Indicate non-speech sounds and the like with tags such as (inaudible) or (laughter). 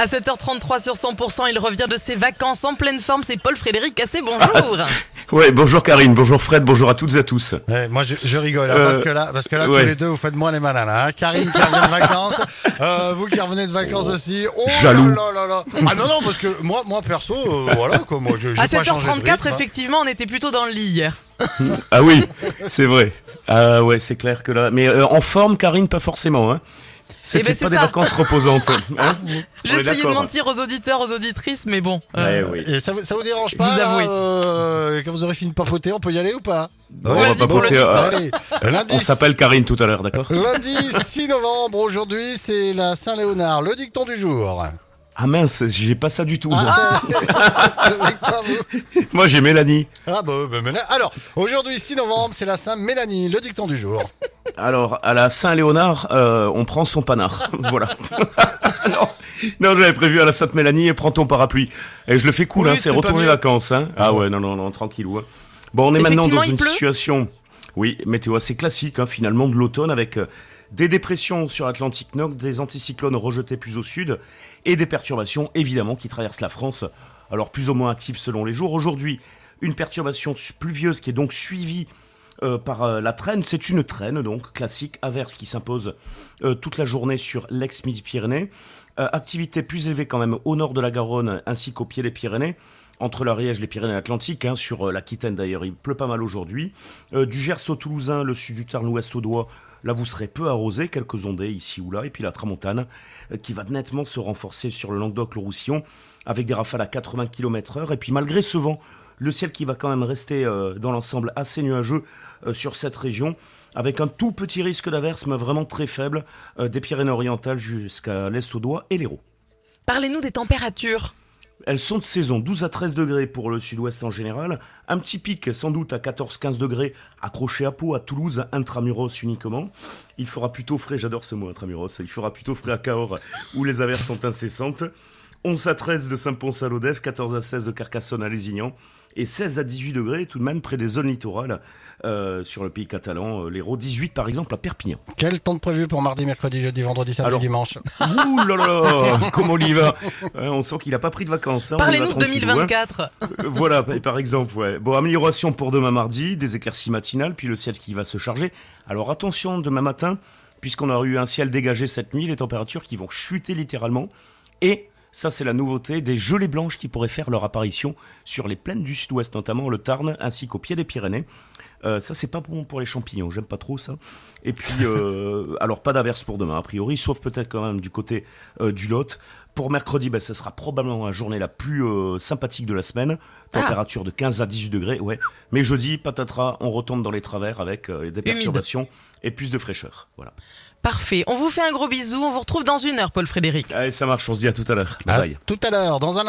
À 7h33 sur 100%, il revient de ses vacances en pleine forme. C'est Paul Frédéric Cassé, bonjour. (laughs) Ouais, bonjour Karine, bonjour Fred, bonjour à toutes et à tous. Ouais, moi je, je rigole hein, Euh, parce que là, parce que là ouais. tous les deux vous faites moins les malins hein. Karine qui revient de vacances, euh, vous qui revenez de vacances aussi. Oh Jaloux. là là là. Ah non non parce que moi moi perso euh, voilà quoi moi je À pas changé de 7h34, rythme, hein. effectivement, on était plutôt dans le lit hier. Ah oui, c'est vrai. Ah ouais, c'est clair que là. Mais euh, en forme, Karine, pas forcément. Hein. C'était ben, c'est pas des ça. vacances reposantes. Hein (laughs) est essayé de mentir aux auditeurs, aux auditrices, mais bon. Ouais, euh, oui. Et ça vous, ça vous dérange pas Vous là, avouez. euh, quand vous aurez fini de papoter, on peut y aller ou pas? On va papoter, euh. Lundi, On s'appelle Karine tout à l'heure, d'accord? Lundi 6 novembre, aujourd'hui c'est la Saint-Léonard, le dicton du jour. Ah mince, j'ai pas ça du tout. moi. Ah, (laughs) Moi, j'ai Mélanie. Ah bah, bah, alors, aujourd'hui 6 novembre, c'est la Saint-Mélanie, le dicton du jour. Alors, à la Saint-Léonard, euh, on prend son panard. (laughs) voilà. (laughs) non, non j'avais prévu à la Sainte-Mélanie, prends ton parapluie. Et je le fais cool, Oui, hein, c'est retourner vacances. Hein. Ah ouais, non, non, non, tranquillou. hein. Bon, on est maintenant dans une pleut situation, oui, météo assez classique, hein, finalement, de l'automne, avec euh, des dépressions sur Atlantique Nord, des anticyclones rejetés plus au sud, et des perturbations, évidemment, qui traversent la France, alors plus ou moins actives selon les jours. Aujourd'hui, une perturbation pluvieuse qui est donc suivie euh, par euh, la traîne. C'est une traîne, donc classique, averse qui s'impose euh, toute la journée sur l'ex-Midi-Pyrénées. Activité plus élevée quand même au nord de la Garonne ainsi qu'au pied des Pyrénées. Entre l'Ariège, les Pyrénées-Atlantiques, hein, sur l'Aquitaine d'ailleurs, il pleut pas mal aujourd'hui. Du Gers au Toulousain, le sud du Tarn, l'ouest au Doigt, là vous serez peu arrosé, quelques ondées ici ou là. Et puis la Tramontane, qui va nettement se renforcer sur le Languedoc, le Roussillon, avec des rafales à 80 km/h. Et puis malgré ce vent, le ciel qui va quand même rester euh, dans l'ensemble assez nuageux euh, sur cette région, avec un tout petit risque d'averse, mais vraiment très faible, euh, des Pyrénées-Orientales jusqu'à l'Est au Doigt et l'Hérault. Parlez-nous des températures. Elles sont de saison, 12 à 13 degrés pour le sud-ouest en général, un petit pic sans doute à 14-15 degrés accroché à Pau, à Toulouse, intramuros uniquement. Il fera plutôt frais, j'adore ce mot intramuros, il fera plutôt frais à Cahors où les averses sont incessantes. 11 à 13 de Saint-Pons à Lodève, 14 à 16 de Carcassonne à Lézignan et 16 à 18 degrés tout de même près des zones littorales euh, sur le pays catalan, euh, l'Hérault, 18 par exemple à Perpignan. Quel temps de prévu pour mardi, mercredi, jeudi, vendredi, samedi, Alors- dimanche Ouh là là, (laughs) comment on y va Hein, On sent qu'il n'a pas pris de vacances. hein, Parlez-nous de tranquillou, hein. 2024. Euh, voilà, par par exemple, ouais. Bon, amélioration pour demain mardi, des éclaircies matinales, puis le ciel qui va se charger. Alors attention, demain matin, puisqu'on a eu un ciel dégagé cette nuit, les températures qui vont chuter littéralement. Et ça, c'est la nouveauté, des gelées blanches qui pourraient faire leur apparition sur les plaines du sud-ouest, notamment le Tarn, ainsi qu'au pied des Pyrénées. Euh, ça, c'est pas bon pour les champignons, j'aime pas trop ça. Et puis, euh, (laughs) alors pas d'averse pour demain, a priori, sauf peut-être quand même du côté euh, du Lot. Pour mercredi, ben, ça sera probablement la journée la plus euh, sympathique de la semaine. Température de 15 à 18 degrés, ouais. Mais jeudi, patatras, on retombe dans les travers avec euh, des perturbations et plus de fraîcheur. Voilà. Parfait. On vous fait un gros bisou. On vous retrouve dans une heure, Paul Frédéric. Allez, ça marche, on se dit à tout à l'heure. Bye À bye. Tout à l'heure, dans un